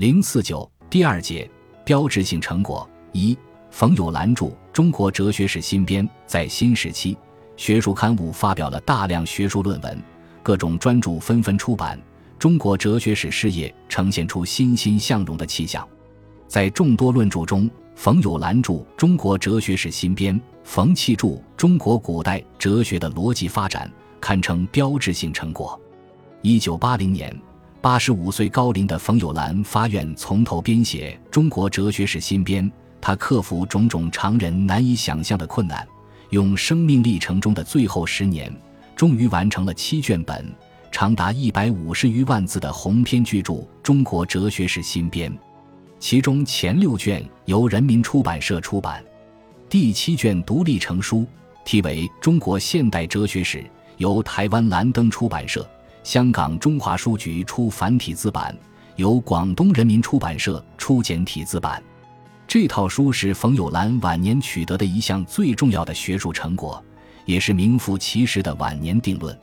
零四九第二节标志性成果一，冯友兰著《中国哲学史新编》在新时期学术刊物发表了大量学术论文，各种专著纷纷出版，中国哲学史事业呈现出欣欣向荣的气象。在众多论著中，冯友兰著《中国哲学史新编》，冯契著《中国古代哲学的逻辑发展》，堪称标志性成果。一九八零年，八十五岁高龄的冯友兰发愿从头编写《中国哲学史新编》，他克服种种常人难以想象的困难，用生命历程中的最后十年，终于完成了七卷本、长达一百五十余万字的鸿篇巨著《中国哲学史新编》。其中前六卷由人民出版社出版，第七卷独立成书，题为《中国现代哲学史》，由台湾蓝灯出版社、香港中华书局出繁体字版，由广东人民出版社出简体字版。这套书是冯友兰晚年取得的一项最重要的学术成果，也是名副其实的晚年定论。